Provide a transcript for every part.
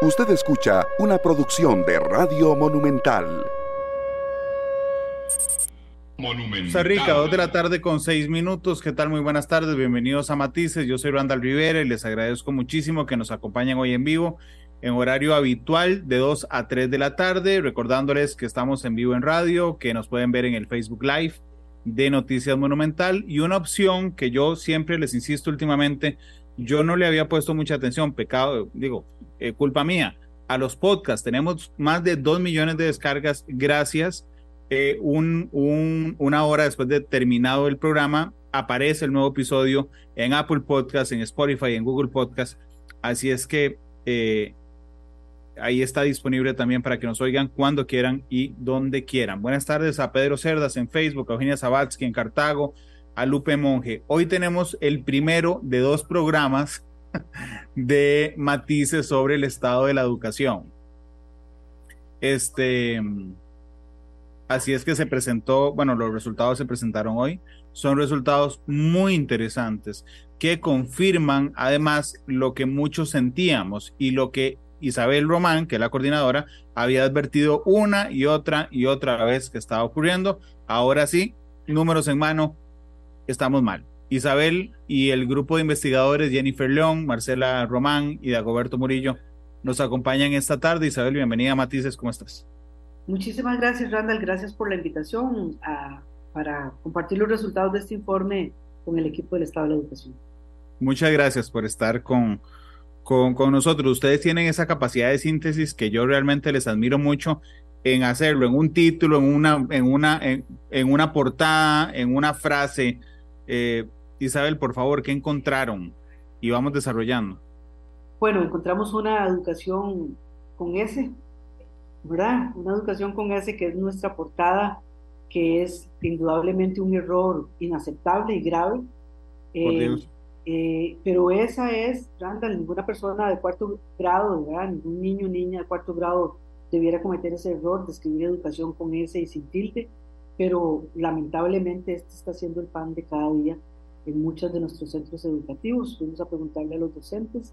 Usted escucha una producción de Radio Monumental. Monumental. Costa Rica, dos de la tarde con seis minutos. ¿Qué tal? Muy buenas tardes. Bienvenidos a Matices. Yo soy Randall Rivera y les agradezco muchísimo que nos acompañen hoy en vivo en horario habitual de 2 a 3 de la tarde, recordándoles que estamos en vivo en radio, que nos pueden ver en el Facebook Live de Noticias Monumental y una opción que yo siempre les insisto últimamente, yo no le había puesto mucha atención, pecado, digo, eh, culpa mía, a los podcasts. Tenemos más de 2 millones de descargas gracias. Eh, un, una hora después de terminado el programa, aparece el nuevo episodio en Apple Podcast, en Spotify, en Google Podcast. Así es que eh, ahí está disponible también para que nos oigan cuando quieran y donde quieran. Buenas tardes a Pedro Cerdas en Facebook, a Eugenia Zabatsky en Cartago, a Lupe Monge. Hoy tenemos el primero de dos programas de matices sobre el estado de la educación. Este, así es que se presentó, bueno, los resultados se presentaron hoy. Son resultados muy interesantes que confirman además lo que muchos sentíamos y lo que Isabel Román, que es la coordinadora, había advertido una y otra y otra vez que estaba ocurriendo. Ahora sí, números en mano, estamos mal. Isabel y el grupo de investigadores Jennifer León, Marcela Román y Dagoberto Murillo nos acompañan esta tarde. Isabel, bienvenida a Matices, ¿cómo estás? Muchísimas gracias, Randall. Gracias por la invitación para compartir los resultados de este informe con el equipo del Estado de la Educación. Muchas gracias por estar con, con, con nosotros. Ustedes tienen esa capacidad de síntesis que yo realmente les admiro mucho en hacerlo, en un título, en una, en una, en, una portada, en una frase. Eh, Isabel, por favor, ¿qué encontraron? Y vamos desarrollando. Bueno, encontramos una educación con S, ¿verdad? Una educación con S que es nuestra portada, que es indudablemente un error inaceptable y grave. Eh, eh, pero esa es, Randall, ninguna persona de cuarto grado, ¿verdad? ningún niño o niña de cuarto grado debiera cometer ese error de escribir educación con S y sin tilde, pero lamentablemente este está siendo el pan de cada día en muchos de nuestros centros educativos. Fuimos a preguntarle a los docentes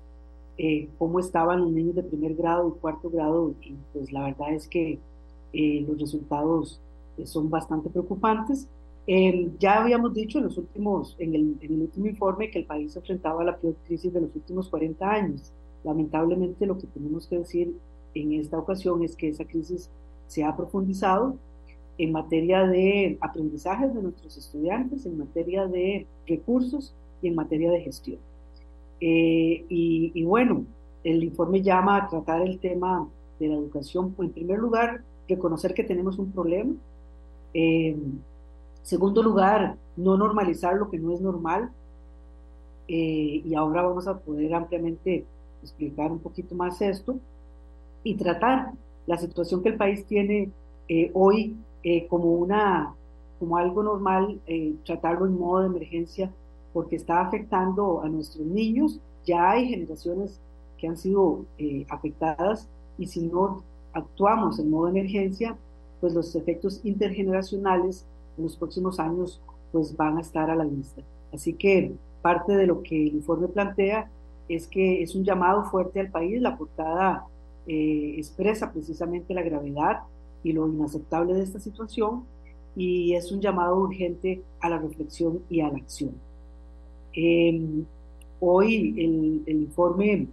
eh, cómo estaban los niños de primer grado y cuarto grado y pues la verdad es que eh, los resultados eh, son bastante preocupantes. ya habíamos dicho en, los últimos, en el, en, el, último informe que el país se enfrentaba a la peor crisis de los últimos 40 años. Lamentablemente lo que tenemos que decir en esta ocasión es que esa crisis se ha profundizado en materia de aprendizajes de nuestros estudiantes, en materia de recursos y en materia de gestión. Eh, y, bueno, el informe llama a tratar el tema de la educación, en primer lugar, reconocer que tenemos un problema. En segundo lugar, no normalizar lo que no es normal. Eh, y ahora vamos a poder ampliamente explicar un poquito más esto y tratar la situación que el país tiene eh, hoy eh, como, una, como algo normal, eh, tratarlo en modo de emergencia, porque está afectando a nuestros niños. Ya hay generaciones que han sido eh, afectadas y si no actuamos en modo de emergencia, pues los efectos intergeneracionales en los próximos años pues van a estar a la vista. Así que parte de lo que el informe plantea es que es un llamado fuerte al país. La portada expresa precisamente la gravedad y lo inaceptable de esta situación y es un llamado urgente a la reflexión y a la acción. Em, hoy el, el, informe,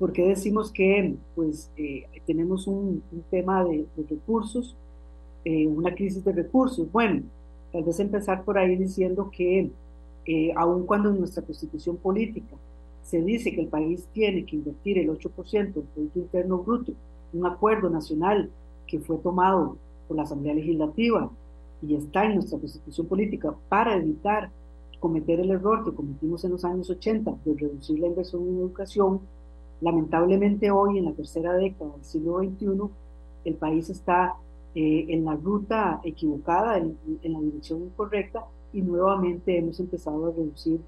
¿por qué decimos que pues, eh, tenemos un, tema de, recursos, eh, una crisis de recursos? Bueno, tal vez empezar por ahí diciendo que eh, aun cuando en nuestra constitución política se dice que el país tiene que invertir el 8% del Producto Interno Bruto, un acuerdo nacional que fue tomado por la Asamblea Legislativa y está en nuestra constitución política para evitar cometer el error que cometimos en los años 80 de reducir la inversión en educación, lamentablemente hoy, en la tercera década del siglo XXI, el país está eh, en la ruta equivocada, en, la dirección incorrecta, y nuevamente hemos empezado a reducir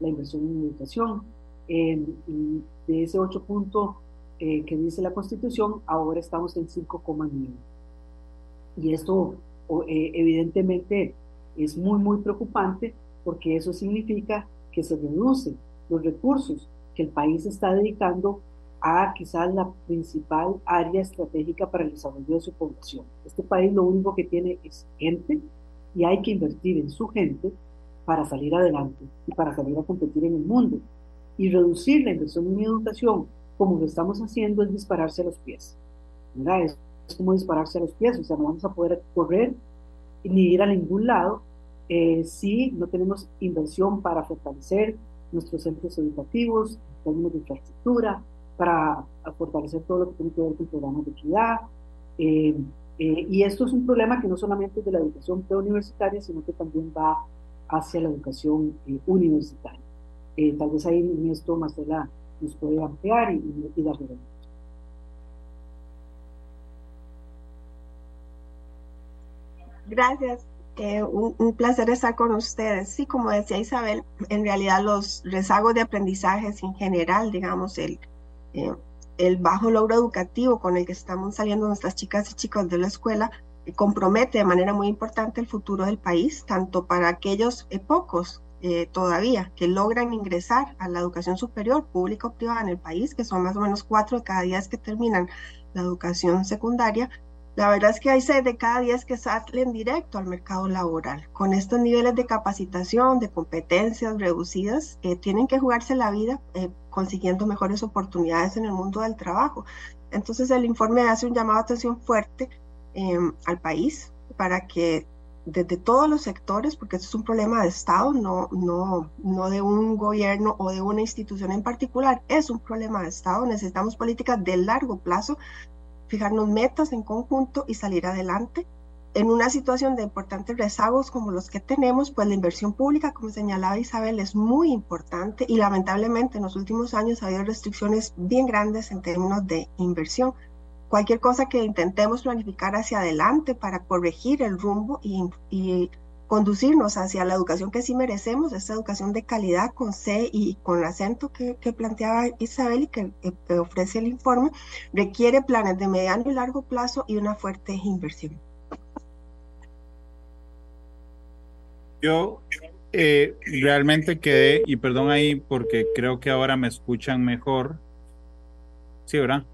la inversión en educación. de ese 8 eh, que dice la Constitución, ahora estamos en 5,9. Y esto eh, evidentemente es muy, muy preocupante porque eso significa que se reducen los recursos que el país está dedicando a quizás la principal área estratégica para el desarrollo de su población. Este país lo único que tiene es gente y hay que invertir en su gente para salir adelante y para salir a competir en el mundo. Y reducir la inversión en educación, como lo estamos haciendo, es dispararse a los pies. Es, como dispararse a los pies, o sea, no vamos a poder correr ni ir a ningún lado eh, si no tenemos inversión para fortalecer nuestros centros educativos, en términos de infraestructura, para fortalecer todo lo que tiene que ver con programas de equidad. Eh, eh, y esto es un problema que no solamente es de la educación preuniversitaria, sino que también va hacia la educación universitaria. tal vez ahí en esto Marcela nos puede ampliar y, y, y Gracias. Eh, un, placer estar con ustedes. Sí, como decía Isabel, en realidad los rezagos de aprendizajes en general, digamos, el, eh, el bajo logro educativo con el que estamos saliendo nuestras chicas y chicos de la escuela, eh, compromete de manera muy importante el futuro del país, tanto para aquellos pocos todavía que logran ingresar a la educación superior, pública o privada en el país, que son más o menos cuatro de cada diez que terminan la educación secundaria, la verdad es que hay seis de cada diez que salen directo al mercado laboral. Con estos niveles de capacitación, de competencias reducidas, eh, tienen que jugarse la vida eh, consiguiendo mejores oportunidades en el mundo del trabajo. Entonces el informe hace un llamado de atención fuerte em, al país para que desde todos los sectores, porque esto es un problema de Estado, no, no, no de un gobierno o de una institución en particular, es un problema de Estado. Necesitamos políticas de largo plazo fijarnos metas en conjunto y salir adelante. En una situación de importantes rezagos como los que tenemos, pues la inversión pública, como señalaba Isabel, es muy importante y lamentablemente en los últimos años ha habido restricciones bien grandes en términos de inversión. Cualquier cosa que intentemos planificar hacia adelante para corregir el rumbo y, conducirnos hacia la educación que sí merecemos, esta educación de calidad con C y con acento que, planteaba Isabel y que, ofrece el informe, requiere planes de mediano y largo plazo y una fuerte inversión. Yo eh, realmente quedé, y perdón ahí porque creo que ahora me escuchan mejor. Sí, ¿verdad?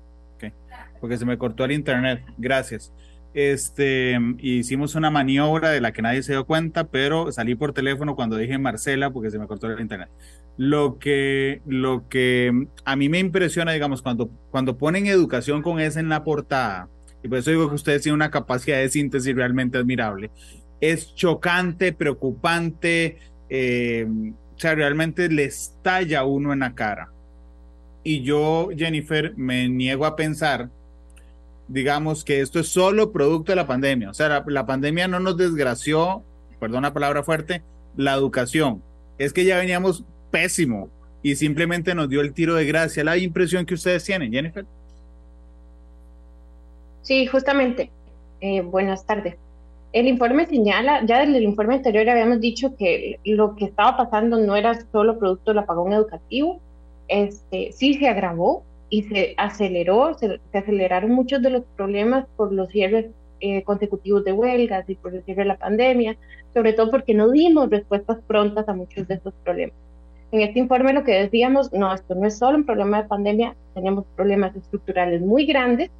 Porque se me cortó el internet. Gracias. Este, hicimos una maniobra de la que nadie se dio cuenta, pero salí por teléfono cuando dije Marcela porque se me cortó el internet. Lo que, lo que a mí me impresiona, digamos, cuando, cuando ponen educación con S en la portada, y por eso digo que ustedes tienen una capacidad de síntesis realmente admirable, es chocante, preocupante, eh, o sea, realmente le estalla uno en la cara. Y yo, Jennifer, me niego a pensar digamos que esto es solo producto de la pandemia. O sea, la, pandemia no nos desgració, perdón la palabra fuerte, la educación. Es que ya veníamos pésimo y simplemente nos dio el tiro de gracia. La impresión que ustedes tienen, Jennifer. Sí, justamente. Eh, buenas tardes. El informe señala, ya desde el informe anterior habíamos dicho que lo que estaba pasando no era solo producto del apagón educativo, este, sí se agravó, y se aceleró, se, aceleraron muchos de los problemas por los cierres eh, consecutivos de huelgas y por el cierre de la pandemia, sobre todo porque no dimos respuestas prontas a muchos de estos problemas. En este informe lo que decíamos, no, esto no es solo un problema de pandemia, tenemos problemas estructurales muy grandes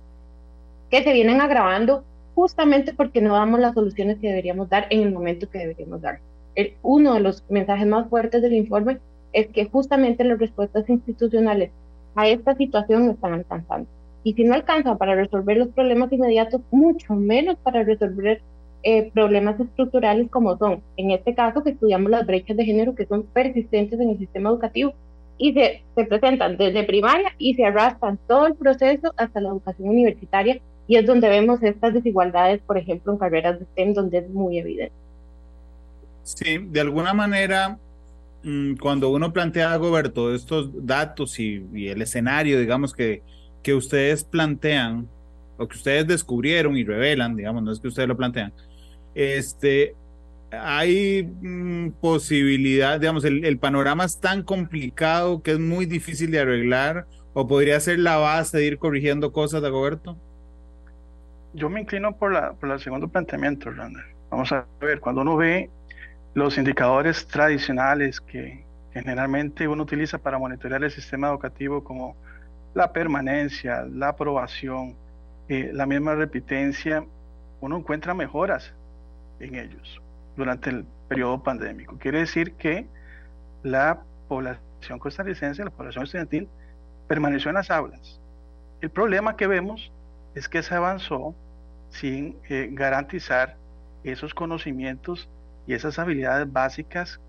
que se vienen agravando justamente porque no damos las soluciones que deberíamos dar en el momento que deberíamos dar. El, uno de los mensajes más fuertes del informe es que justamente las respuestas institucionales a esta situación no están alcanzando. Y si no alcanzan para resolver los problemas inmediatos, mucho menos para resolver eh, problemas estructurales como son, en este caso, que estudiamos las brechas de género que son persistentes en el sistema educativo y se, se presentan desde primaria y se arrastran todo el proceso hasta la educación universitaria y es donde vemos estas desigualdades, por ejemplo, en carreras de STEM, donde es muy evidente. Sí, de alguna manera cuando uno plantea, Goberto, estos datos y, el escenario, digamos, que, que ustedes plantean, o que ustedes descubrieron y revelan, digamos, no es que ustedes lo plantean, este, hay mm, posibilidad, digamos, el, panorama es tan complicado que es muy difícil de arreglar, o podría ser la base de ir corrigiendo cosas, Goberto. Yo me inclino por, la, por el segundo planteamiento, Randa. Vamos a ver, cuando uno ve los indicadores tradicionales que generalmente uno utiliza para monitorear el sistema educativo como la permanencia, la aprobación, eh, la misma repitencia, uno encuentra mejoras en ellos durante el periodo pandémico. Quiere decir que la población costarricense, la población estudiantil, permaneció en las aulas. El problema que vemos es que se avanzó sin eh, garantizar esos conocimientos y esas habilidades básicas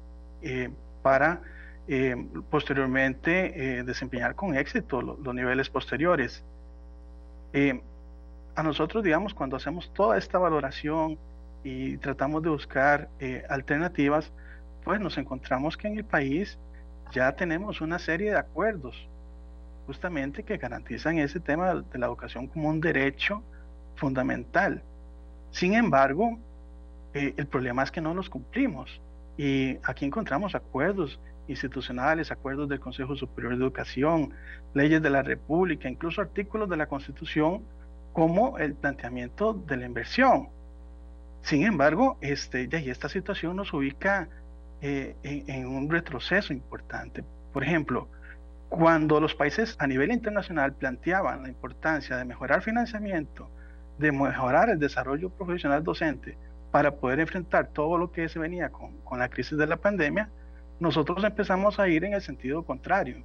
eh, para eh, posteriormente desempeñar con éxito los niveles posteriores. a nosotros, digamos, cuando hacemos toda esta valoración y tratamos de buscar alternativas, pues nos encontramos que en el país ya tenemos una serie de acuerdos justamente que garantizan ese tema de la educación como un derecho fundamental. Sin embargo, eh, el problema es que no los cumplimos y aquí encontramos acuerdos institucionales, acuerdos del Consejo Superior de Educación, leyes de la República, incluso artículos de la Constitución como el planteamiento de la inversión. Sin embargo, este, esta situación nos ubica eh, en, un retroceso importante. Por ejemplo, cuando los países a nivel internacional planteaban la importancia de mejorar financiamiento, de mejorar el desarrollo profesional docente para poder enfrentar todo lo que se venía con, con la crisis de la pandemia, nosotros empezamos a ir en el sentido contrario.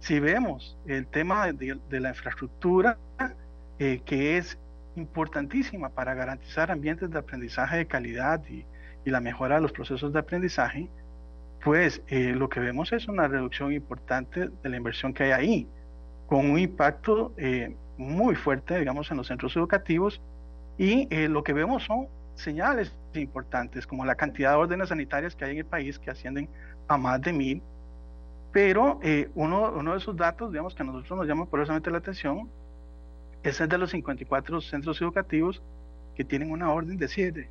Si vemos el tema de, la infraestructura, eh, que es importantísima para garantizar ambientes de aprendizaje de calidad y, y la mejora de los procesos de aprendizaje, pues eh, lo que vemos es una reducción importante de la inversión que hay ahí, con un impacto eh, muy fuerte, digamos, en los centros educativos, y eh, lo que vemos son señales importantes, como la cantidad de órdenes sanitarias que hay en el país, que ascienden a más de mil, pero uno, uno de esos datos, digamos, que a nosotros nos llama poderosamente la atención, es el de los 54 centros educativos que tienen una orden de cierre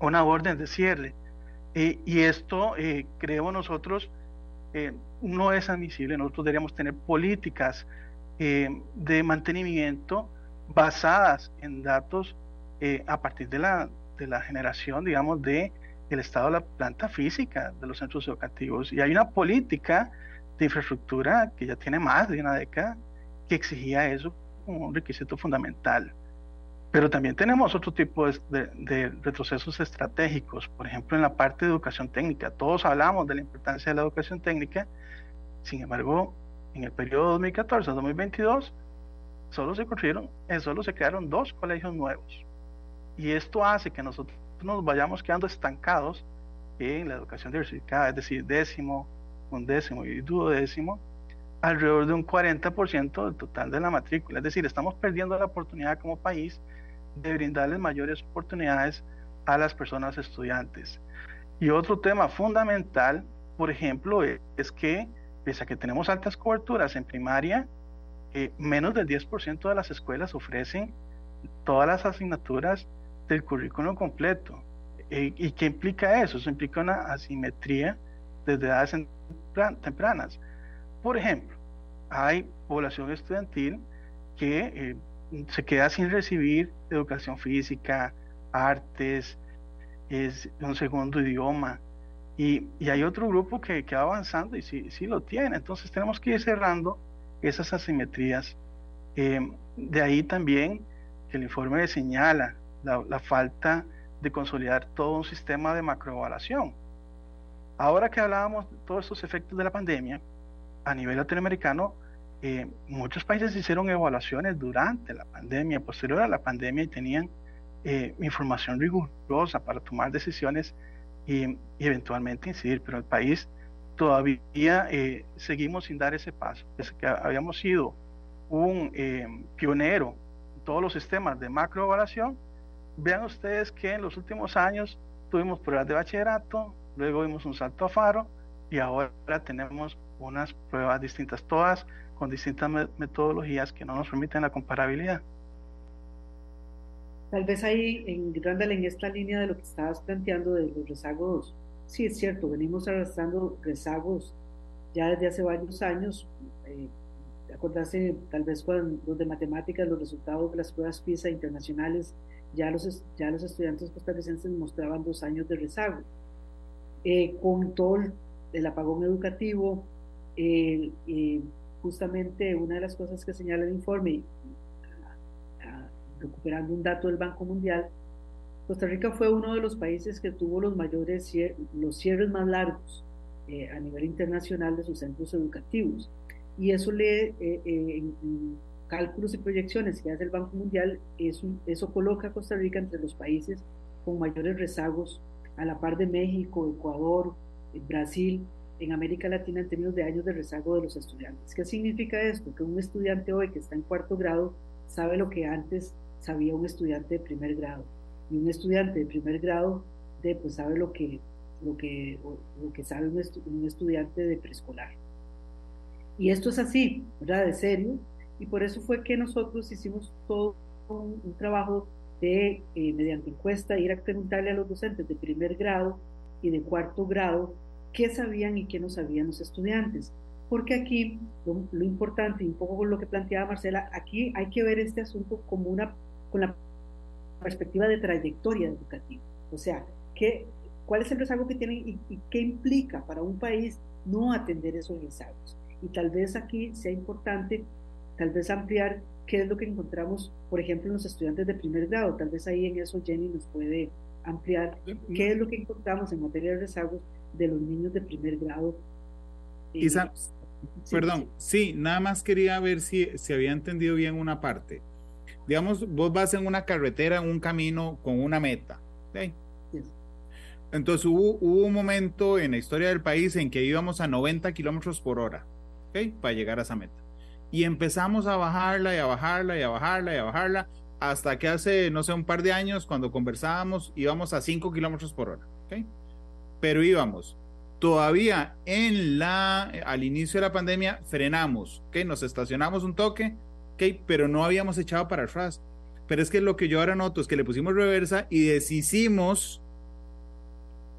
una orden de cierre. y esto, eh, creemos nosotros, eh, no es admisible. Nosotros deberíamos tener políticas eh, de mantenimiento basadas en datos a partir de la, de la generación, digamos, de el estado de la planta física de los centros educativos. Y hay una política de infraestructura que ya tiene más de una década que exigía eso como un requisito fundamental. Pero también tenemos otro tipo de, retrocesos estratégicos, por ejemplo, en la parte de educación técnica. Todos hablamos de la importancia de la educación técnica, sin embargo, en el periodo 2014-2022 solo se construyeron, eh, solo se crearon dos colegios nuevos. Y esto hace que nosotros nos vayamos quedando estancados en la educación diversificada, es decir, décimo, undécimo y duodécimo, alrededor de un 40% del total de la matrícula. Es decir, estamos perdiendo la oportunidad como país de brindarles mayores oportunidades a las personas estudiantes. Y otro tema fundamental, por ejemplo, es que pese a que tenemos altas coberturas en primaria, eh, menos del 10% de las escuelas ofrecen todas las asignaturas del currículo completo. Eh, ¿Y qué implica eso? Eso implica una asimetría desde edades tempranas. Por ejemplo, hay población estudiantil que eh, se queda sin recibir educación física, artes, es un segundo idioma. Y, hay otro grupo que, que va avanzando y sí, sí, lo tiene. Entonces tenemos que ir cerrando esas asimetrías. Eh, de ahí también que el informe señala la, la, falta de consolidar todo un sistema de macroevaluación. Ahora que hablábamos de todos estos efectos de la pandemia, a nivel latinoamericano, eh, muchos países hicieron evaluaciones durante la pandemia, posterior a la pandemia, y tenían eh, información rigurosa para tomar decisiones y, eventualmente incidir, pero el país todavía eh, seguimos sin dar ese paso. Es que habíamos sido un pionero en todos los sistemas de macroevaluación. Vean ustedes que en los últimos años tuvimos pruebas de bachillerato, luego vimos un salto a faro y ahora tenemos unas pruebas distintas, todas con distintas metodologías que no nos permiten la comparabilidad. Tal vez ahí, en Randall, en esta línea de lo que estabas planteando de los rezagos, sí es cierto, venimos arrastrando rezagos ya desde hace varios años. Eh, acordarse tal vez con los de matemáticas, los resultados de las pruebas PISA internacionales, ya los, ya los estudiantes costarricenses mostraban dos años de rezago. Eh, con todo el apagón educativo, eh, justamente una de las cosas que señala el informe, recuperando un dato del Banco Mundial, Costa Rica fue uno de los países que tuvo los mayores, los cierres más largos eh, a nivel internacional de sus centros educativos. Y eso le, eh, cálculos y proyecciones que hace el Banco Mundial, eso, eso coloca a Costa Rica entre los países con mayores rezagos, a la par de México, Ecuador, Brasil, en América Latina en términos de años de rezago de los estudiantes. ¿Qué significa esto? Que un estudiante hoy que está en cuarto grado sabe lo que antes sabía un estudiante de primer grado. Y un estudiante de primer grado de, pues, sabe lo que, lo que sabe un, estudiante de preescolar. Y esto es así, ¿verdad? De serio. Y por eso fue que nosotros hicimos todo un, trabajo de, eh, mediante encuesta, ir a preguntarle a los docentes de primer grado y de cuarto grado qué sabían y qué no sabían los estudiantes. Porque aquí lo, importante, y un poco lo que planteaba Marcela, aquí hay que ver este asunto como una, con la perspectiva de trayectoria educativa. O sea, ¿qué, ¿cuál es el rezago que tienen y, qué implica para un país no atender esos rezagos? Y tal vez aquí sea importante, tal vez ampliar qué es lo que encontramos, por ejemplo, en los estudiantes de primer grado. Tal vez ahí en eso Jenny nos puede ampliar qué es lo que encontramos en materia de rezagos de los niños de primer grado. Eh, perdón, sí. nada más quería ver si, si había entendido bien una parte. Digamos, vos vas en una carretera, en un camino con una meta. Entonces hubo, hubo, un momento en la historia del país en que íbamos a 90 kilómetros por hora para llegar a esa meta. Y empezamos a bajarla y a bajarla y a bajarla y a bajarla hasta que hace, no sé, un par de años, cuando conversábamos, íbamos a 5 kilómetros por hora. ¿okay? Pero íbamos. Todavía en la, al inicio de la pandemia, frenamos, ¿okay? nos estacionamos un toque, ¿okay? pero no habíamos echado para atrás. Pero es que lo que yo ahora noto es que le pusimos reversa y deshicimos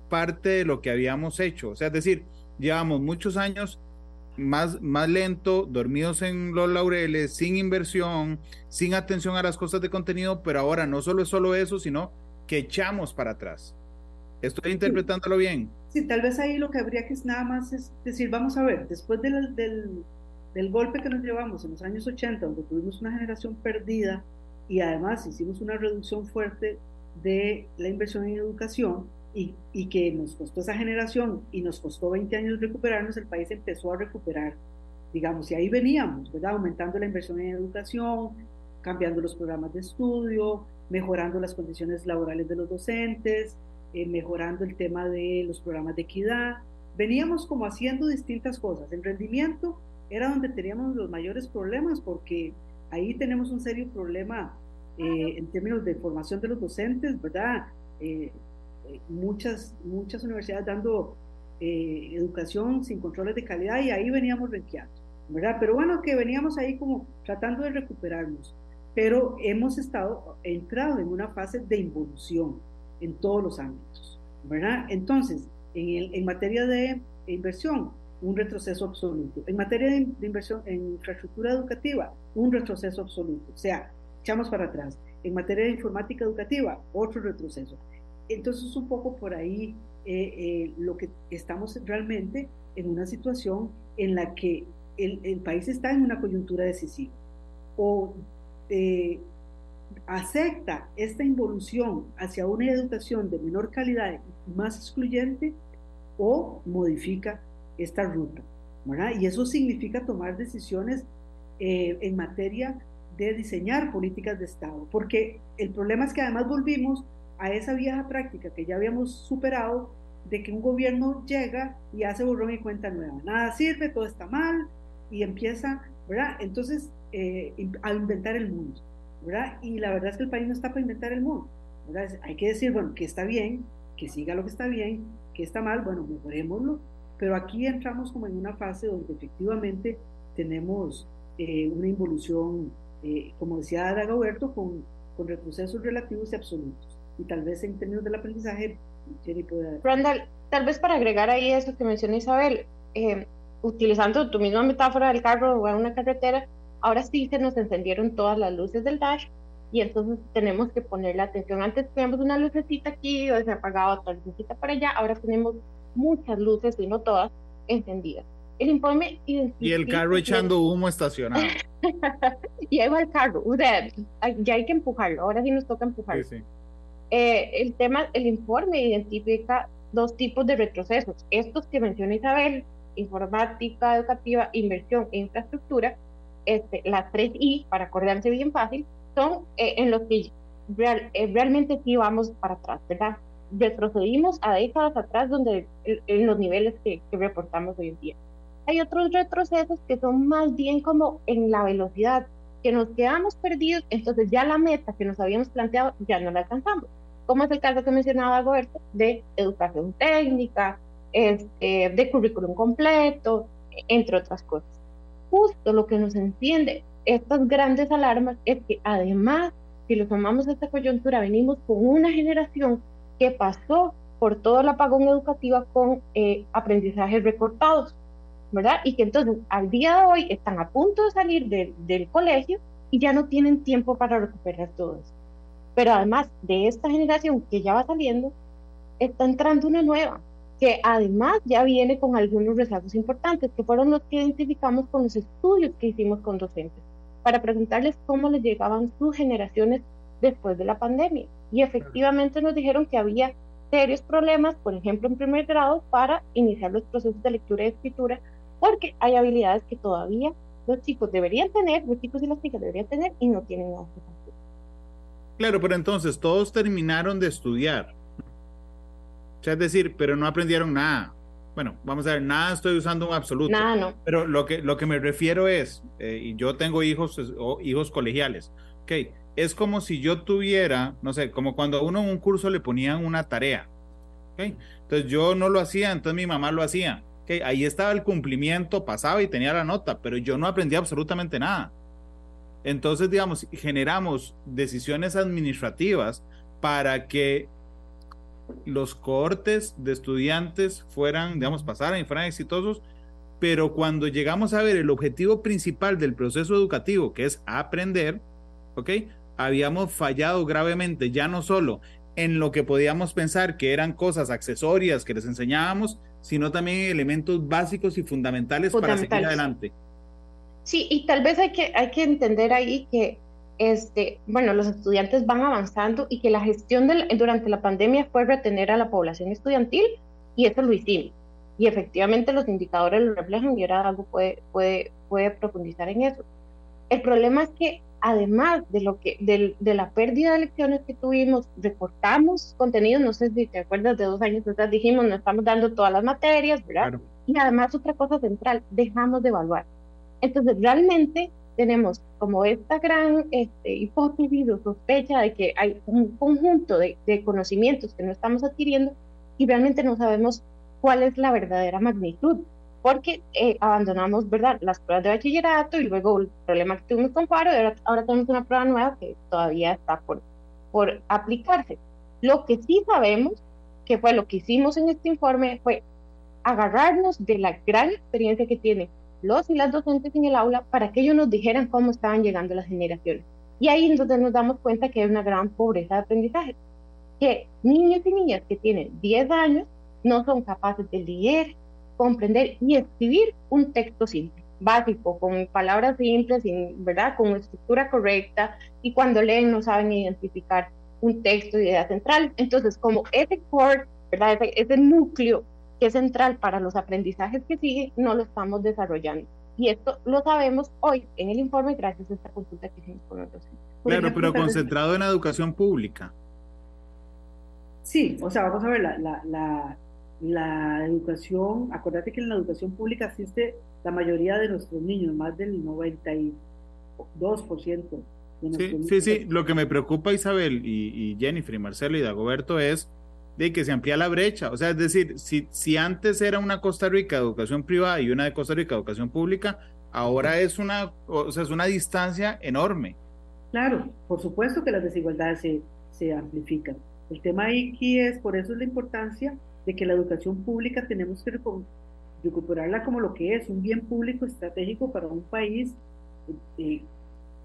parte de lo que habíamos hecho. O sea, es decir, llevamos muchos años más, más lento, dormidos en los laureles, sin inversión, sin atención a las cosas de contenido, pero ahora no solo es solo eso, sino que echamos para atrás. ¿Estoy interpretándolo bien? Sí, tal vez ahí lo que habría que es nada más es decir, vamos a ver, después del, del, del golpe que nos llevamos en los años 80, donde tuvimos una generación perdida y además hicimos una reducción fuerte de la inversión en educación, y, que nos costó esa generación y nos costó 20 años recuperarnos, el país empezó a recuperar, digamos, y ahí veníamos, ¿verdad? Aumentando la inversión en educación, cambiando los programas de estudio, mejorando las condiciones laborales de los docentes, eh, mejorando el tema de los programas de equidad. Veníamos como haciendo distintas cosas. En rendimiento era donde teníamos los mayores problemas porque ahí tenemos un serio problema eh, en términos de formación de los docentes, ¿verdad? Eh, muchas, muchas universidades dando eh, educación sin controles de calidad y ahí veníamos renqueando, ¿verdad? Pero bueno, que veníamos ahí como tratando de recuperarnos, pero hemos estado, entrado en una fase de involución en todos los ámbitos, ¿verdad? Entonces, en, el, en materia de inversión, un retroceso absoluto. En materia de, de, inversión en infraestructura educativa, un retroceso absoluto. O sea, echamos para atrás. En materia de informática educativa, otro retroceso. Entonces, un poco por ahí eh, eh, lo que estamos realmente en una situación en la que el, país está en una coyuntura decisiva. O eh, acepta esta involución hacia una educación de menor calidad y más excluyente, o modifica esta ruta. Y eso significa tomar decisiones en materia de diseñar políticas de Estado, porque el problema es que además volvimos a esa vieja práctica que ya habíamos superado de que un gobierno llega y hace borrón y cuenta nueva. Nada sirve, todo está mal y empieza, ¿verdad? Entonces, eh, a inventar el mundo, ¿verdad? Y la verdad es que el país no está para inventar el mundo, ¿verdad? Hay que decir, bueno, que está bien, que siga lo que está bien, que está mal, bueno, mejorémoslo, pero aquí entramos como en una fase donde efectivamente tenemos eh, una involución, eh, como decía Dagoberto, con, con retrocesos relativos y absolutos y tal vez en términos del aprendizaje, Jenny puede... Randall, tal vez para agregar ahí eso que mencionó Isabel, eh, utilizando tu misma metáfora del carro o en una carretera, ahora sí se nos encendieron todas las luces del dash y entonces tenemos que poner la atención. Antes teníamos una lucecita aquí o se apagaba otra lucecita para allá, ahora tenemos muchas luces y no todas encendidas. el informe Y el carro echando humo estacionado. y ahí va el carro, o sea, ya hay que empujarlo, ahora sí nos toca empujarlo. Eh, el tema, el informe identifica dos tipos de retrocesos. Estos que menciona Isabel, informática educativa, inversión e infraestructura, este, las tres I, para acordarse bien fácil, son eh, en los que eh, realmente sí vamos para atrás, ¿verdad? Retrocedimos a décadas atrás donde en los niveles que, que reportamos hoy en día. Hay otros retrocesos que son más bien como en la velocidad, que nos quedamos perdidos, entonces ya la meta que nos habíamos planteado ya no la alcanzamos. Como es el caso que mencionaba Roberto de educación técnica, este, de currículum completo, entre otras cosas. Justo lo que nos enciende estas grandes alarmas es que además, si lo tomamos de esta coyuntura, venimos con una generación que pasó por todo el apagón educativo con eh, aprendizajes recortados, ¿verdad? Y que entonces al día de hoy están a punto de salir del colegio y ya no tienen tiempo para recuperar todo eso. Pero además de esta generación que ya va saliendo, está entrando una nueva, que además ya viene con algunos rezagos importantes, que fueron los que identificamos con los estudios que hicimos con docentes, para preguntarles cómo les llegaban sus generaciones después de la pandemia. Y efectivamente nos dijeron que había serios problemas, por ejemplo, en primer grado, para iniciar los procesos de lectura y escritura, porque hay habilidades que todavía los chicos deberían tener, los chicos y las chicas deberían tener y no tienen nada. Claro, pero entonces todos terminaron de estudiar, es decir, pero no aprendieron nada. Bueno, vamos a ver, nada estoy usando un absoluto. Nada, no. Pero lo que, lo que me refiero es, eh, y yo tengo hijos, o hijos colegiales, ok, es como si yo tuviera, no sé, como cuando a uno en un curso le ponían una tarea, ok, entonces yo no lo hacía, entonces mi mamá lo hacía, ok, ahí estaba el cumplimiento, pasaba y tenía la nota, pero yo no aprendí absolutamente nada. Entonces, digamos, generamos decisiones administrativas para que los cohortes de estudiantes fueran, digamos, pasaran y fueran exitosos, pero cuando llegamos a ver el objetivo principal del proceso educativo, que es aprender, ¿ok? Habíamos fallado gravemente, ya no solo en lo que podíamos pensar que eran cosas accesorias que les enseñábamos, sino también en elementos básicos y fundamentales, para seguir adelante. Sí, y tal vez hay que, hay que entender ahí que este, bueno, los estudiantes van avanzando y que la gestión durante la pandemia fue retener a la población estudiantil y eso lo hicimos. Y efectivamente los indicadores lo reflejan y ahora algo puede, puede, puede profundizar en eso. El problema es que además de lo que de, de, la pérdida de lecciones que tuvimos, recortamos contenidos, no sé si te acuerdas de dos años atrás dijimos no estamos dando todas las materias, ¿verdad? Y además otra cosa central, dejamos de evaluar. Entonces realmente tenemos como esta gran este, hipótesis o sospecha de que hay un conjunto de, conocimientos que no estamos adquiriendo y realmente no sabemos cuál es la verdadera magnitud, porque eh, abandonamos, ¿verdad?, las pruebas de bachillerato y luego el problema que tuvimos con Faro, ahora, ahora tenemos una prueba nueva que todavía está por, por aplicarse. Lo que sí sabemos, que fue lo que hicimos en este informe, fue agarrarnos de la gran experiencia que tiene los y las docentes en el aula para que ellos nos dijeran cómo estaban llegando las generaciones. Y ahí entonces nos damos cuenta que hay una gran pobreza de aprendizaje, que niños y niñas que tienen 10 años no son capaces de leer, comprender y escribir un texto simple, básico, con palabras simples, ¿verdad? con estructura correcta, y cuando leen no saben identificar un texto de idea central. Entonces, como ese core, ¿verdad? Ese, ese núcleo que es central para los aprendizajes que siguen, no lo estamos desarrollando. Y esto lo sabemos hoy en el informe gracias a esta consulta que hicimos con otros. Claro, pero concentrado en la educación pública. Sí, o sea, vamos a ver, la, la, la, educación, acuérdate que en la educación pública asiste la mayoría de nuestros niños, más del 92% de sí, niños. Sí, sí, lo que me preocupa Isabel y, y Jennifer y Marcelo y Dagoberto es de que se amplía la brecha. O sea, es decir, si, si antes era una Costa Rica de educación privada y una de Costa Rica de educación pública, ahora es una, o sea, es una distancia enorme. Claro, por supuesto que las desigualdades se, se amplifican. El tema aquí es, por eso es la importancia de que la educación pública tenemos que recuperarla como lo que es, un bien público estratégico para un país eh, eh,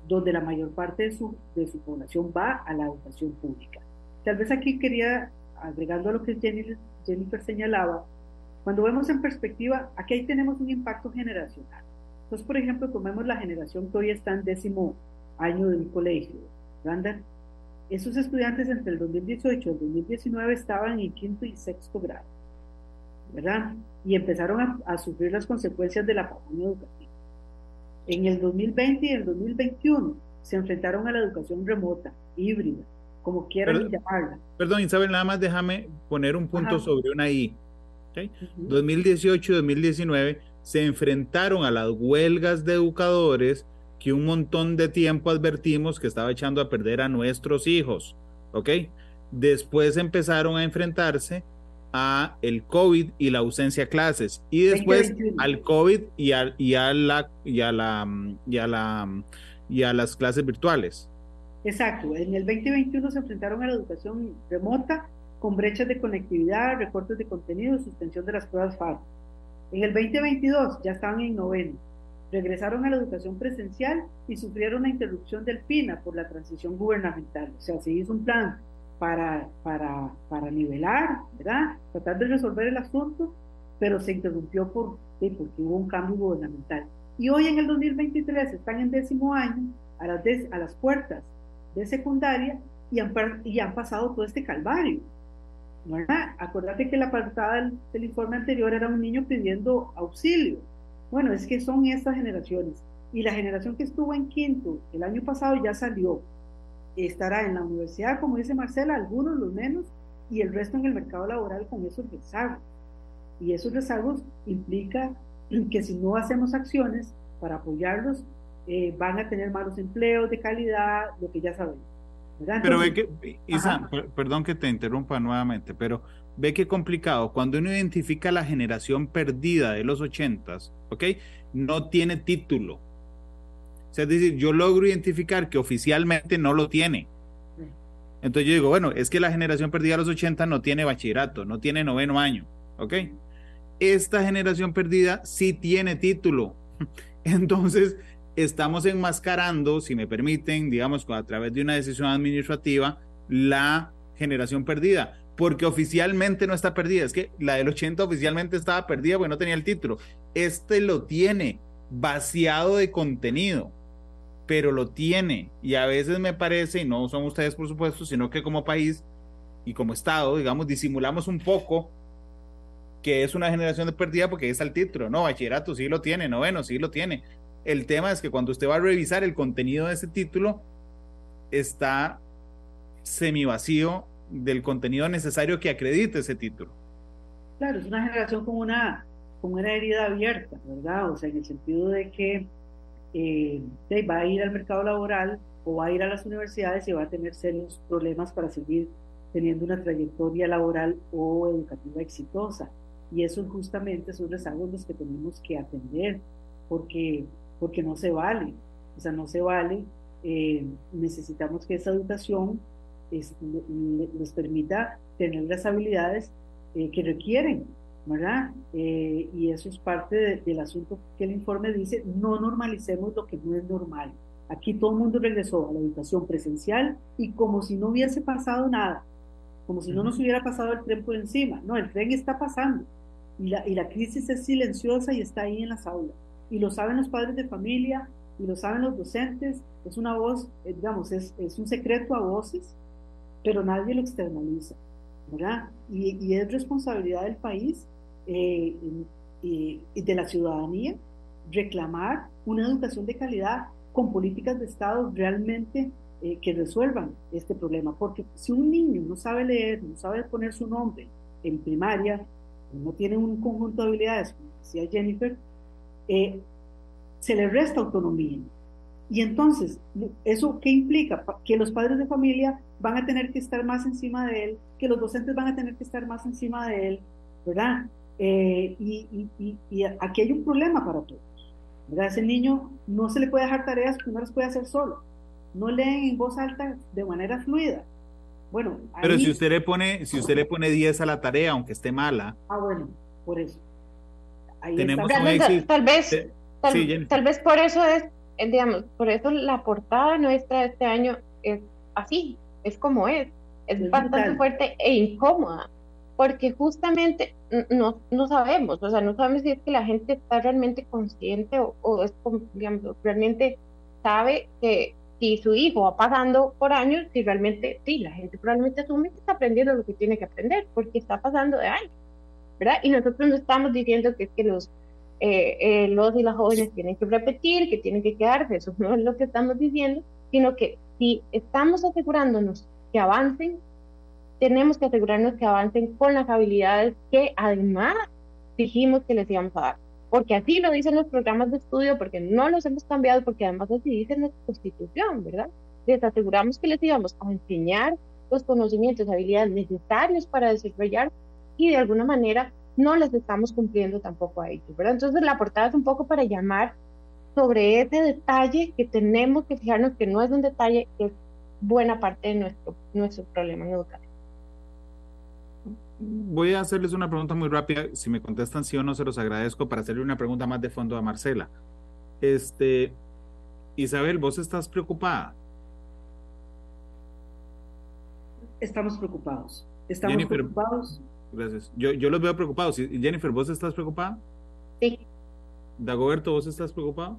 donde la mayor parte de su, de su población va a la educación pública. Tal vez aquí quería agregando a lo que Jennifer, señalaba, Cuando vemos en perspectiva, aquí tenemos un impacto generacional. Entonces, por ejemplo, tomemos la generación que hoy está en décimo año del colegio, ¿verdad? Esos estudiantes entre el 2018 y el 2019 estaban en quinto y sexto grado, ¿verdad? Y empezaron a, sufrir las consecuencias de la pandemia educativa. En el 2020 y el 2021 se enfrentaron a la educación remota, híbrida, como quieran llamarla. Perdón, Isabel, nada más déjame poner un punto sobre una I. 2018 y 2019 se enfrentaron a las huelgas de educadores que un montón de tiempo advertimos que estaba echando a perder a nuestros hijos, ¿ok? Después empezaron a enfrentarse a el COVID y la ausencia a clases y después al COVID y a, y a la y a la y a la y a las clases virtuales. Exacto, en el 2021 se enfrentaron a la educación remota con brechas de conectividad, recortes de contenido, suspensión de las pruebas FAR. En el 2022 ya estaban en noveno, regresaron a la educación presencial y sufrieron una interrupción del PINA por la transición gubernamental. O sea, se hizo un plan para, para, para nivelar, ¿verdad? Tratar de resolver el asunto, pero se interrumpió por, porque hubo un cambio gubernamental. Y hoy en el 2023 están en décimo año, a las, a las puertas de secundaria, y han, pasado todo este calvario. ¿verdad? Acuérdate que la portada del, informe anterior era un niño pidiendo auxilio. Bueno, es que son estas generaciones. Y la generación que estuvo en quinto el año pasado ya salió. Estará en la universidad, como dice Marcela, algunos, los menos, y el resto en el mercado laboral con esos rezagos. Y esos rezagos implica que si no hacemos acciones para apoyarlos, eh, van a tener malos empleos de calidad, lo que ya sabemos. Pero ve que, Isa, perdón que te interrumpa nuevamente, pero ve que complicado. Cuando uno identifica la generación perdida de los ochentas, ¿ok? No tiene título. O sea, es decir, yo logro identificar que oficialmente no lo tiene. Entonces yo digo, bueno, es que la generación perdida de los 80 no tiene bachillerato, no tiene noveno año, ¿ok? Esta generación perdida sí tiene título. Entonces, estamos enmascarando, si me permiten, digamos, a través de una decisión administrativa, la generación perdida, porque oficialmente no está perdida. Es que la del 80 oficialmente estaba perdida porque no tenía el título. Este lo tiene vaciado de contenido, pero lo tiene. Y a veces me parece, y no son ustedes por supuesto, sino que como país y como Estado, digamos, disimulamos un poco que es una generación de perdida porque está el título. No, bachillerato sí lo tiene, noveno sí lo tiene, el tema es que cuando usted va a revisar el contenido de ese título, está semi vacío del contenido necesario que acredite ese título. Claro, es una generación con una, con una herida abierta, ¿verdad? O sea, en el sentido de que eh, va a ir al mercado laboral o va a ir a las universidades y va a tener serios problemas para seguir teniendo una trayectoria laboral o educativa exitosa. Y eso justamente son rezagos los que tenemos que atender, porque porque no se vale, o sea, no se vale. Eh, necesitamos que esa educación les permita tener las habilidades eh, que requieren, ¿verdad? Eh, y eso es parte del asunto que el informe dice, no normalicemos lo que no es normal. Aquí todo el mundo regresó a la educación presencial y como si no hubiese pasado nada, como si no nos hubiera pasado el tren por encima. No, el tren está pasando y la, y la crisis es silenciosa y está ahí en las aulas y lo saben los padres de familia y lo saben los docentes, es una voz, eh, digamos, es, es un secreto a voces, pero nadie lo externaliza, ¿verdad? Y, y es responsabilidad del país eh, y, de la ciudadanía reclamar una educación de calidad con políticas de Estado realmente eh, que resuelvan este problema. Porque si un niño no sabe leer, no sabe poner su nombre en primaria, no tiene un conjunto de habilidades, como decía Jennifer, eh, se le resta autonomía. Y entonces, ¿eso qué implica? Que los padres de familia van a tener que estar más encima de él, que los docentes van a tener que estar más encima de él, ¿verdad? Eh, y, aquí hay un problema para todos. ¿verdad? Ese niño no se le puede dejar tareas que no las puede hacer solo. No leen en voz alta de manera fluida. Bueno, pero si usted le pone, si usted le pone 10 a la tarea, aunque esté mala. Ah, bueno, por eso tenemos Tal, vez, tal, vez por eso es, eh, digamos, por eso la portada nuestra de este año es así, es como es, es, bastante fuerte e incómoda, porque justamente no, no sabemos, o sea, no sabemos si es que la gente está realmente consciente o, o es, digamos, realmente sabe que si su hijo va pasando por años, si realmente, sí, la gente probablemente asume que está aprendiendo lo que tiene que aprender, porque está pasando de años, ¿verdad? Y nosotros no estamos diciendo que que los, eh, eh, los y las jóvenes tienen que repetir, que tienen que quedarse, eso no es lo que estamos diciendo, sino que si estamos asegurándonos que avancen, tenemos que asegurarnos que avancen con las habilidades que además dijimos que les íbamos a dar porque así lo dicen los programas de estudio, porque no los hemos cambiado, porque además así dice nuestra constitución, ¿verdad? Les aseguramos que les íbamos a enseñar los conocimientos, habilidades necesarios para desarrollar y de alguna manera no les estamos cumpliendo tampoco a ellos, ¿verdad? Entonces la portada es un poco para llamar sobre ese detalle que tenemos que fijarnos que no es un detalle, que es buena parte de nuestro, nuestro problema en educación voy a hacerles una pregunta muy rápida. Si me contestan sí o no, se los agradezco para hacerle una pregunta más de fondo a Marcela. Este, Isabel, ¿vos estás preocupada? Estamos preocupados. Estamos preocupados. Gracias. Yo, yo los veo preocupados. Jennifer, ¿vos estás preocupada? Sí. Dagoberto, ¿vos estás preocupado?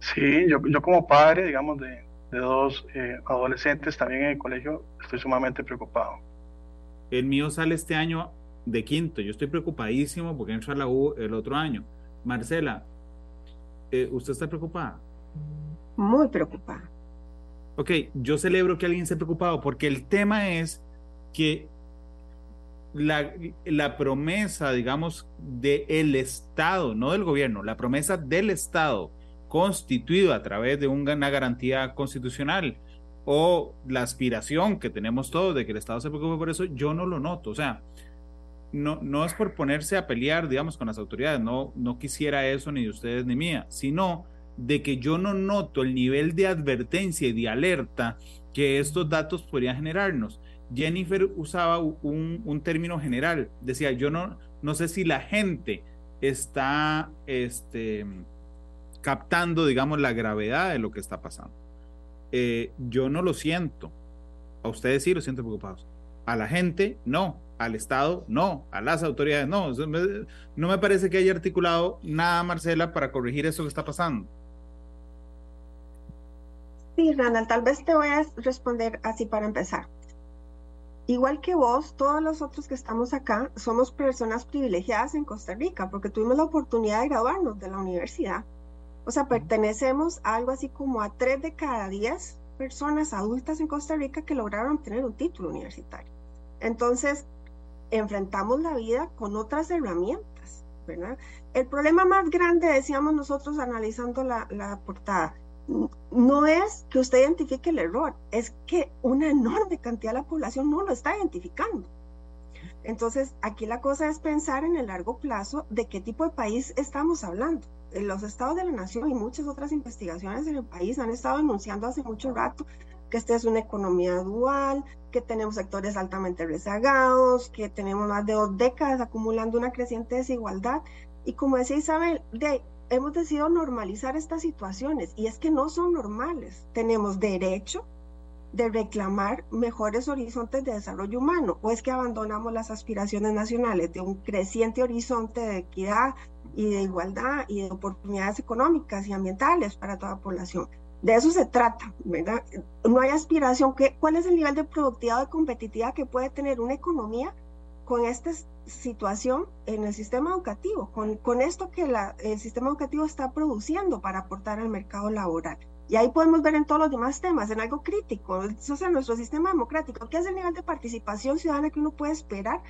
Sí, yo, yo como padre, digamos, de, de dos eh, adolescentes también en el colegio, estoy sumamente preocupado. El mío sale este año de quinto. Yo estoy preocupadísimo porque entra a la U el otro año. Marcela, eh, ¿usted está preocupada? Muy preocupada. Ok, yo celebro que alguien esté preocupado porque el tema es que la, promesa, digamos, del Estado, no del gobierno, la promesa del Estado constituido a través de una garantía constitucional o la aspiración que tenemos todos de que el Estado se preocupe por eso, yo no lo noto. O sea, no, no es por ponerse a pelear, digamos, con las autoridades, no, no quisiera eso ni de ustedes ni mía, sino de que yo no noto el nivel de advertencia y de alerta que estos datos podrían generarnos. Jennifer usaba un, término general, decía, yo no, no sé si la gente está este, captando, digamos, la gravedad de lo que está pasando. Eh, yo no lo siento. A ustedes sí lo sienten preocupados. A la gente, no. Al Estado, no. A las autoridades, no. No me parece que haya articulado nada, Marcela, para corregir eso que está pasando. Sí, Randall, tal vez te voy a responder así para empezar. Igual que vos, todos los otros que estamos acá somos personas privilegiadas en Costa Rica porque tuvimos la oportunidad de graduarnos de la universidad o sea, pertenecemos a algo así como a tres de cada diez personas adultas en Costa Rica que lograron tener un título universitario. Entonces, enfrentamos la vida con otras herramientas, ¿verdad? El problema más grande, decíamos nosotros analizando la, la portada, no es que usted identifique el error, es que una enorme cantidad de la población no lo está identificando. Entonces, aquí la cosa es pensar en el largo plazo de qué tipo de país estamos hablando los estados de la nación y muchas otras investigaciones en el país han estado denunciando hace mucho rato que esta es una economía dual, que tenemos sectores altamente rezagados, que tenemos más de dos décadas acumulando una creciente desigualdad. Y como decía Isabel, de, hemos decidido normalizar estas situaciones y es que no son normales. Tenemos derecho de reclamar mejores horizontes de desarrollo humano o es que abandonamos las aspiraciones nacionales de un creciente horizonte de equidad, y de igualdad y de oportunidades económicas y ambientales para toda la población. De eso se trata, ¿verdad? No hay aspiración. ¿qué, ¿Cuál es el nivel de productividad o de competitividad que puede tener una economía con esta situación en el sistema educativo, con, con esto que la, el sistema educativo está produciendo para aportar al mercado laboral? Y ahí podemos ver en todos los demás temas, en algo crítico, o sea, nuestro sistema democrático, ¿qué es el nivel de participación ciudadana que uno puede esperar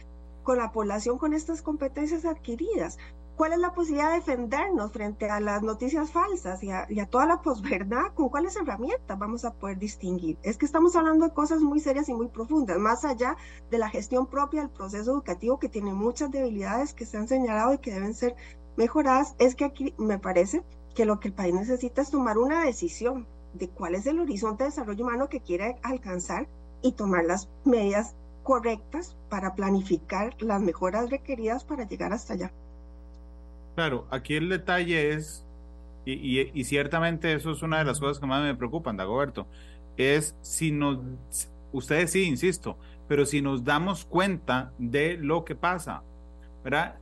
con la población con estas competencias adquiridas? ¿Cuál es la posibilidad de defendernos frente a las noticias falsas y a, toda la posverdad? ¿Con cuáles herramientas vamos a poder distinguir? Es que estamos hablando de cosas muy serias y muy profundas, más allá de la gestión propia del proceso educativo que tiene muchas debilidades que se han señalado y que deben ser mejoradas. Es que aquí me parece que lo que el país necesita es tomar una decisión de cuál es el horizonte de desarrollo humano que quiere alcanzar y tomar las medidas correctas para planificar las mejoras requeridas para llegar hasta allá. Claro, aquí el detalle es, y, ciertamente eso es una de las cosas que más me preocupan, Dagoberto, es si nos, ustedes sí, insisto, pero si nos damos cuenta de lo que pasa, ¿verdad?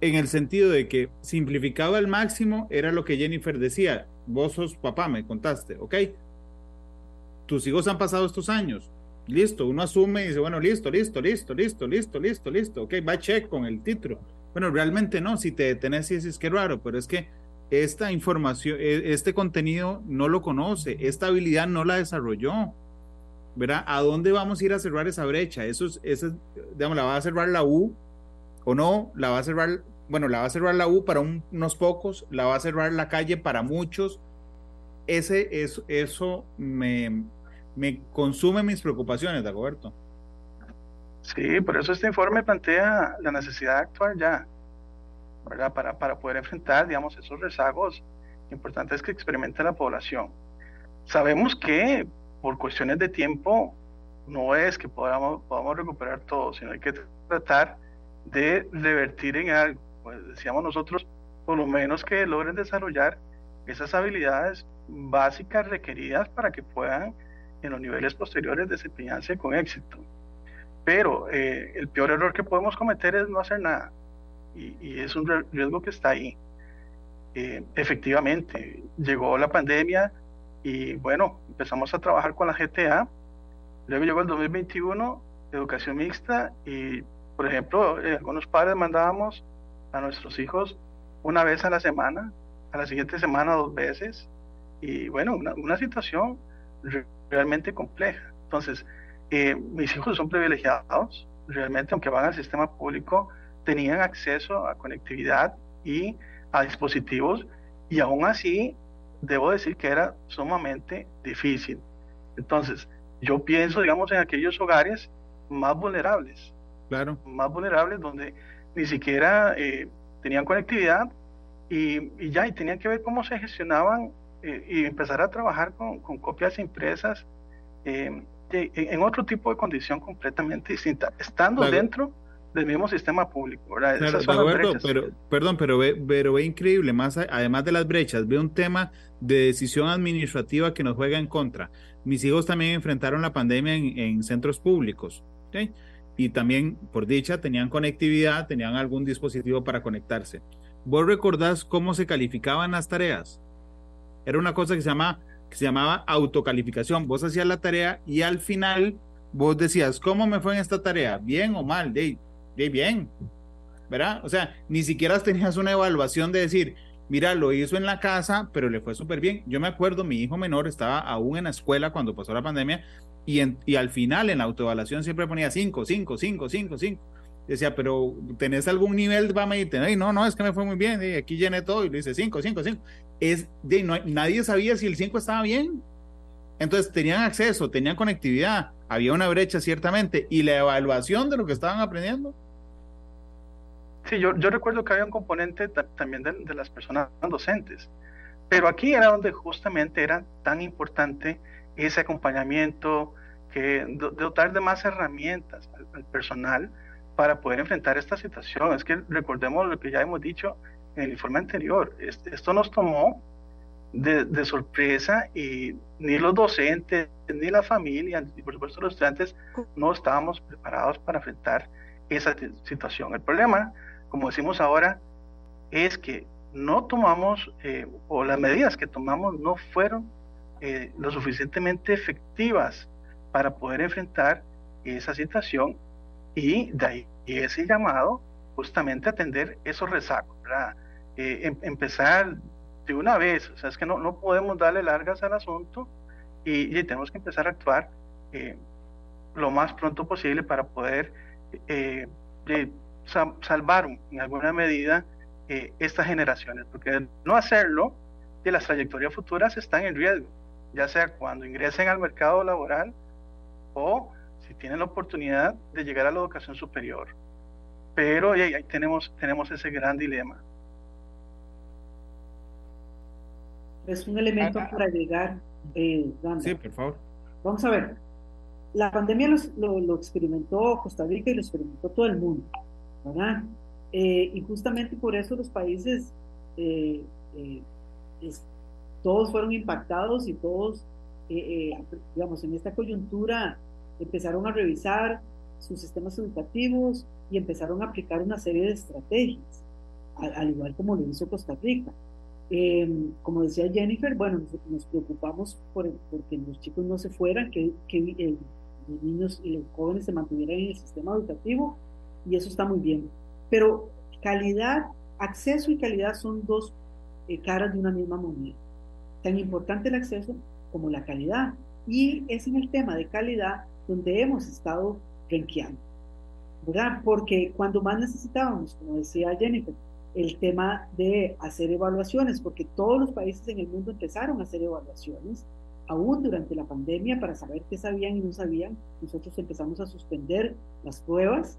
En el sentido de que simplificado al máximo era lo que Jennifer decía, vos sos papá, me contaste, ¿ok? Tus hijos han pasado estos años, listo, uno asume y dice, bueno, listo, listo, listo, listo, listo, listo, listo, ok, va check con el título. Bueno, realmente no, si te detenés y dices que raro, pero es que esta información, e, este contenido no lo conoce, esta habilidad no la desarrolló. ¿Verdad? ¿A dónde vamos a ir a cerrar esa brecha? Eso es, eso digamos, la va a cerrar la U o no, la va a cerrar, bueno, la va a cerrar la U para unos pocos, la va a cerrar la calle para muchos. Ese, eso, eso me, me consume mis preocupaciones, Dagoberto. Sí, por eso este informe plantea la necesidad de actuar ya. Para, para poder enfrentar, digamos, esos rezagos importantes que experimenta la población. Sabemos que por cuestiones de tiempo no es que podamos, podamos recuperar todo, sino hay que tratar de revertir en algo. Pues decíamos nosotros, por lo menos que logren desarrollar esas habilidades básicas requeridas para que puedan en los niveles posteriores desempeñarse con éxito. Pero eh, el peor error que podemos cometer es no hacer nada. Y, es un riesgo que está ahí. Eh, efectivamente, llegó la pandemia y bueno, empezamos a trabajar con la GTA. Luego llegó el 2021, educación mixta y, por ejemplo, eh, algunos padres mandábamos a nuestros hijos una vez a la semana, a la siguiente semana dos veces. Y bueno, una, una situación realmente compleja. Entonces, eh, mis hijos son privilegiados, realmente, aunque van al sistema público, tenían acceso a conectividad y a dispositivos, y aún así, debo decir que era sumamente difícil. Entonces, yo pienso, digamos, en aquellos hogares más vulnerables. Claro. Más vulnerables, donde ni siquiera eh, tenían conectividad y, y, ya, y tenían que ver cómo se gestionaban eh, y empezar a trabajar con, con copias impresas eh, en otro tipo de condición completamente distinta, estando dentro del mismo sistema público. ¿verdad? pero, perdón, pero ve, pero ve increíble, más además de las brechas, ve un tema de decisión administrativa que nos juega en contra. Mis hijos también enfrentaron la pandemia en, en centros públicos. Y también, por dicha, tenían conectividad, tenían algún dispositivo para conectarse. ¿Vos recordás cómo se calificaban las tareas? Era una cosa que se, llama, se llamaba autocalificación. Vos hacías la tarea y al final vos decías, ¿cómo me fue en esta tarea? ¿Bien o mal? De, de bien. ¿Verdad? O sea, ni siquiera tenías una evaluación de decir, mira, lo hizo en la casa, pero le fue súper bien. Yo me acuerdo, mi hijo menor estaba aún en la escuela cuando pasó la pandemia y, y al final en la autoevaluación siempre ponía 5, 5, 5, 5, 5 decía, pero ¿tenés algún nivel para medirte? Y no, no, es que me fue muy bien, y aquí llené todo y le dice 5, 5, 5. Es de, no, nadie sabía si el 5 estaba bien. Entonces tenían acceso, tenían conectividad, había una brecha ciertamente, y la evaluación de lo que estaban aprendiendo. Sí, yo, yo recuerdo que había un componente también de, de, las personas docentes, pero aquí era donde justamente era tan importante ese acompañamiento, que dotar de más herramientas al personal para poder enfrentar esta situación. Es que recordemos lo que ya hemos dicho en el informe anterior, esto nos tomó de, sorpresa y ni los docentes, ni la familia, ni por supuesto los estudiantes no estábamos preparados para enfrentar esa situación. El problema, como decimos ahora, es que no tomamos, eh, o las medidas que tomamos no fueron eh, lo suficientemente efectivas para poder enfrentar esa situación y de ahí ese llamado justamente a atender esos rezagos, eh, em, empezar de una vez, o sea, es que no, no podemos darle largas al asunto y, tenemos que empezar a actuar eh, lo más pronto posible para poder eh, salvar en alguna medida estas generaciones, porque no hacerlo, de las trayectorias futuras están en riesgo, ya sea cuando ingresen al mercado laboral o si tienen la oportunidad de llegar a la educación superior. Pero ahí, ahí tenemos, tenemos ese gran dilema. Es un elemento ah, ah. para llegar. Eh, sí, por favor. Vamos a ver. La pandemia lo, lo, experimentó Costa Rica y lo experimentó todo el mundo, ¿verdad? Eh, y justamente por eso los países, eh, eh todos fueron impactados y todos, eh, digamos, en esta coyuntura empezaron a revisar sus sistemas educativos y empezaron a aplicar una serie de estrategias, al, igual como lo hizo Costa Rica. Em, como decía Jennifer, bueno, nos, preocupamos por porque los chicos no se fueran, que, que los niños y los jóvenes se mantuvieran en el sistema educativo y eso está muy bien. Pero calidad, acceso y calidad son dos eh, caras de una misma moneda. Tan importante el acceso como la calidad. Y es en el tema de calidad donde hemos estado renqueando, ¿verdad? Porque cuando más necesitábamos, como decía Jennifer, el tema de hacer evaluaciones, porque todos los países en el mundo empezaron a hacer evaluaciones, aún durante la pandemia, para saber qué sabían y no sabían, nosotros empezamos a suspender las pruebas,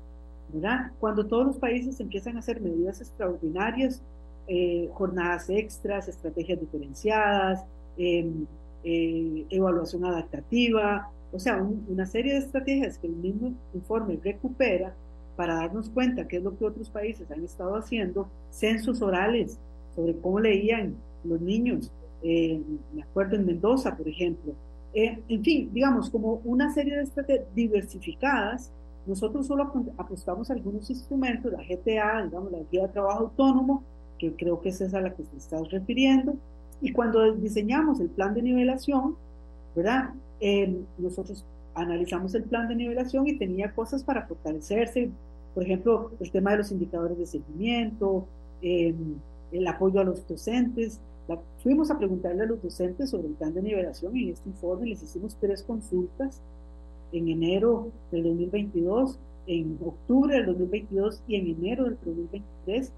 ¿verdad? Cuando todos los países empiezan a hacer medidas extraordinarias, eh, jornadas extras, estrategias diferenciadas, em, eh, evaluación adaptativa, o sea, una serie de estrategias que el mismo informe recupera para darnos cuenta qué es lo que otros países han estado haciendo, censos orales sobre cómo leían los niños, eh, me acuerdo en Mendoza, por ejemplo. Eh, en fin, digamos, como una serie de estrategias diversificadas, nosotros solo apostamos a algunos instrumentos, la GTA, digamos, la guía de trabajo autónomo, que creo que es esa a la que te estás refiriendo, y cuando diseñamos el plan de nivelación, ¿verdad? Eh, nosotros analizamos el plan de nivelación y tenía cosas para fortalecerse, por ejemplo, el tema de los indicadores de seguimiento, el apoyo a los docentes, fuimos a preguntarle a los docentes sobre el plan de nivelación y en este informe les hicimos tres consultas en enero del 2022, en octubre del 2022 y en enero del 2023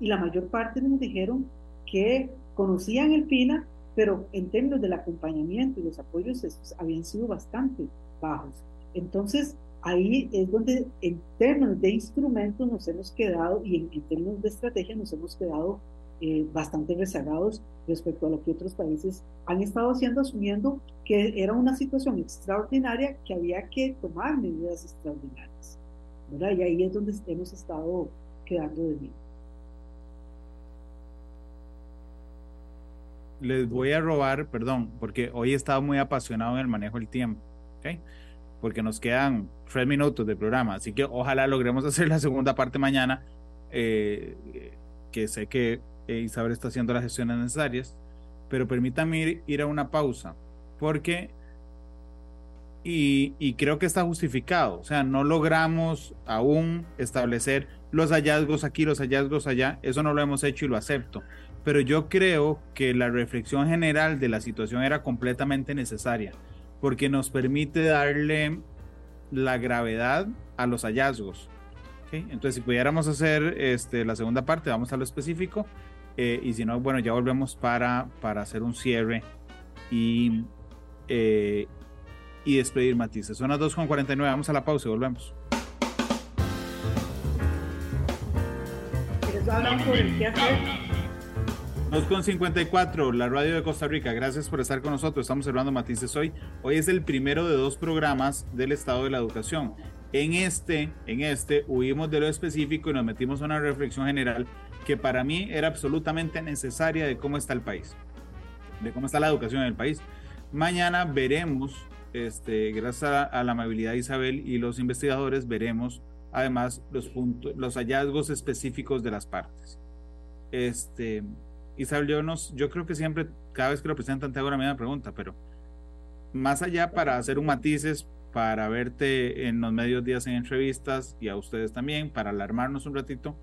y la mayor parte nos dijeron que conocían el PINA, pero en términos del acompañamiento y los apoyos habían sido bastante bajos. Entonces, ahí es donde en términos de instrumentos nos hemos quedado y en términos de estrategia nos hemos quedado eh, bastante rezagados respecto a lo que otros países han estado haciendo, asumiendo que era una situación extraordinaria que había que tomar medidas extraordinarias. ¿verdad? Y ahí es donde hemos estado quedando de bien. Les voy a robar, perdón, porque hoy he estado muy apasionado en el manejo del tiempo, ¿ok? Porque nos quedan tres minutos de programa, así que ojalá logremos hacer la segunda parte mañana, eh, que sé que eh, Isabel está haciendo las gestiones necesarias, pero permítame ir, a una pausa, porque, y, y, creo que está justificado, o sea, no logramos aún establecer los hallazgos aquí, los hallazgos allá, eso no lo hemos hecho y lo acepto, pero yo creo que la reflexión general de la situación era completamente necesaria, porque nos permite darle la gravedad a los hallazgos. Entonces, si pudiéramos hacer este, la segunda parte, vamos a lo específico, eh, y si no, bueno, ya volvemos para, para hacer un cierre y, eh, y despedir matices. Son las 2.49, vamos a la pausa y volvemos. Dos con 54, la radio de Costa Rica. Gracias por estar con nosotros. Estamos hablando matices hoy. Hoy es el primero de dos programas del estado de la educación. En este, en este, huimos de lo específico y nos metimos a una reflexión general que para mí era absolutamente necesaria de cómo está el país, de cómo está la educación en el país. Mañana veremos, este, gracias a, la amabilidad de Isabel y los investigadores, veremos además los puntos, los hallazgos específicos de las partes. Este, Isabel, yo, nos, yo creo que siempre, cada vez que lo presentan, te hago la misma pregunta, pero más allá para hacer un matices, para verte en los medios días en entrevistas y a ustedes también, para alarmarnos un ratito,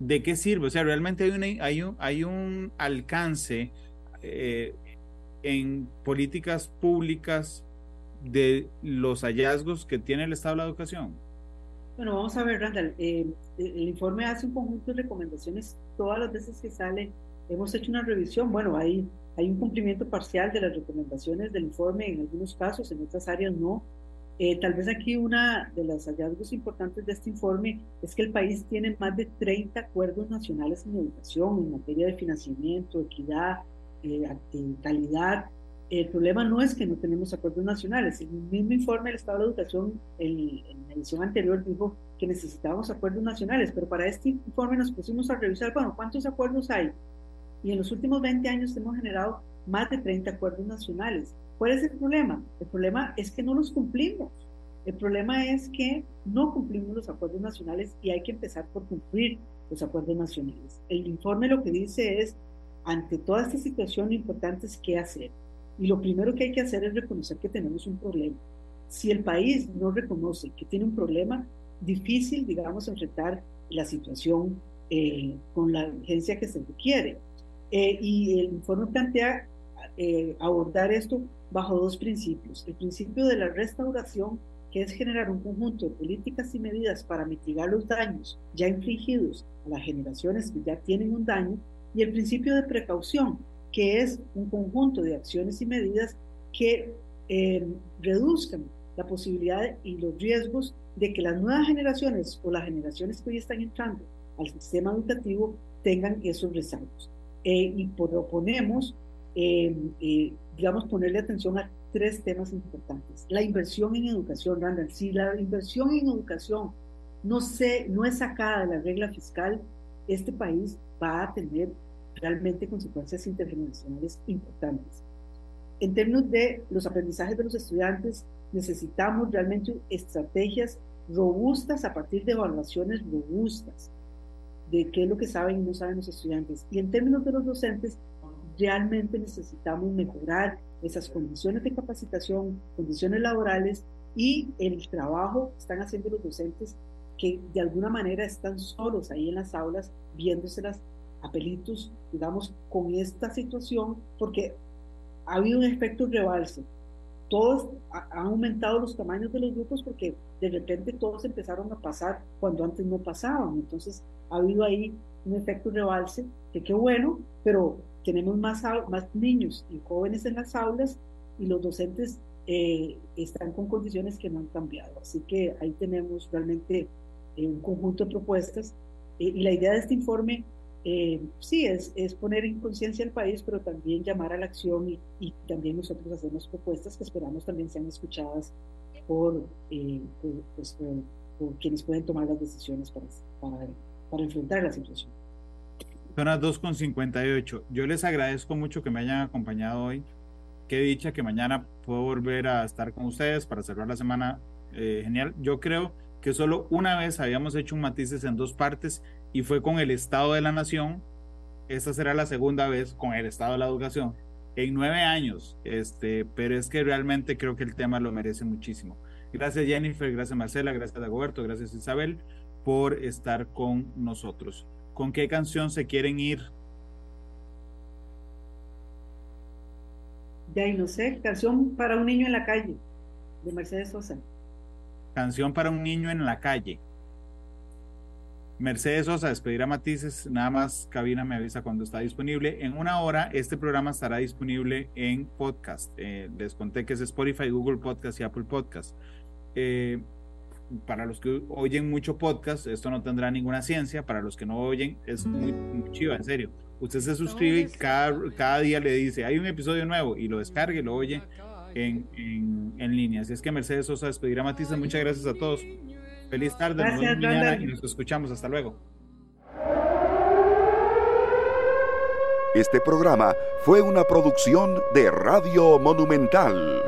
¿de qué sirve? O sea, realmente hay, una, hay, un, hay un alcance eh, en políticas públicas de los hallazgos que tiene el Estado de la Educación. Bueno, vamos a ver, Randall. Eh, el informe hace un conjunto de recomendaciones todas las veces que sale. Hemos hecho una revisión. Bueno, hay, hay un cumplimiento parcial de las recomendaciones del informe en algunos casos, en otras áreas no. Eh, tal vez aquí una de los hallazgos importantes de este informe es que el país tiene más de 30 acuerdos nacionales en educación en materia de financiamiento, equidad, eh, calidad. El problema no es que no tenemos acuerdos nacionales. El mismo informe del Estado de Educación en, en la edición anterior dijo que necesitábamos acuerdos nacionales, pero para este informe nos pusimos a revisar, bueno, ¿cuántos acuerdos hay? Y en los últimos 20 años hemos generado más de 30 acuerdos nacionales. ¿Cuál es el problema? El problema es que no los cumplimos. El problema es que no cumplimos los acuerdos nacionales y hay que empezar por cumplir los acuerdos nacionales. El informe lo que dice es, ante toda esta situación, lo importante es qué hacer. Y lo primero que hay que hacer es reconocer que tenemos un problema. Si el país no reconoce que tiene un problema, difícil, digamos, enfrentar la situación eh, con la urgencia que se requiere. Eh, y el informe plantea eh, abordar esto bajo dos principios. El principio de la restauración, que es generar un conjunto de políticas y medidas para mitigar los daños ya infligidos a las generaciones que ya tienen un daño, y el principio de precaución, que es un conjunto de acciones y medidas que reduzcan la posibilidad y los riesgos de que las nuevas generaciones o las generaciones que hoy están entrando al sistema educativo tengan esos rezagos. Eh, y proponemos, eh, eh, digamos, ponerle atención a tres temas importantes. La inversión en educación, Randall. Si la inversión en educación no, se, no es sacada de la regla fiscal, este país va a tener realmente consecuencias intergeneracionales importantes. En términos de los aprendizajes de los estudiantes, necesitamos realmente estrategias robustas a partir de evaluaciones robustas de qué es lo que saben y no saben los estudiantes. Y en términos de los docentes, realmente necesitamos mejorar esas condiciones de capacitación, condiciones laborales y el trabajo que están haciendo los docentes que de alguna manera están solos ahí en las aulas viéndoselas a pelitos, digamos, con esta situación, porque ha habido un efecto rebalse todos han aumentado los tamaños de los grupos porque de repente todos empezaron a pasar cuando antes no pasaban. Entonces ha habido ahí un efecto rebalse, que qué bueno, pero tenemos más, más niños y jóvenes en las aulas y los docentes eh, están con condiciones que no han cambiado. Así que ahí tenemos realmente eh, un conjunto de propuestas. Eh, y la idea de este informe eh, sí, es, es, poner en conciencia al país, pero también llamar a la acción y, también nosotros hacemos propuestas que esperamos también sean escuchadas por, eh, pues, por, quienes pueden tomar las decisiones para, para, para enfrentar la situación. Son las 2.58. Yo les agradezco mucho que me hayan acompañado hoy. Qué dicha que mañana puedo volver a estar con ustedes para cerrar la semana. Eh, genial. Yo creo que solo una vez habíamos hecho un matices en dos partes y fue con el Estado de la Nación. Esta será la segunda vez con el Estado de la Educación en nueve años, este, pero es que realmente creo que el tema lo merece muchísimo. Gracias Jennifer, gracias Marcela, gracias Dagoberto, gracias Isabel por estar con nosotros. ¿Con qué canción se quieren ir? De ahí no sé, canción para un niño en la calle, de Mercedes Sosa. Canción para un niño en la calle. Mercedes Sosa, despedir a Matices, nada más cabina me avisa cuando está disponible. En una hora este programa estará disponible en podcast. Eh, les conté que es Spotify, Google Podcast y Apple Podcast. Eh, para los que oyen mucho podcast, esto no tendrá ninguna ciencia. Para los que no oyen, es muy, chiva, en serio. Usted se suscribe y cada, cada día le dice, hay un episodio nuevo y lo descargue, lo oye en, en, en línea. Así es que Mercedes Sosa, despedir a Matices. Muchas gracias a todos. Feliz tarde, nos vemos mañana y nos escuchamos. Hasta luego. Este programa fue una producción de Radio Monumental.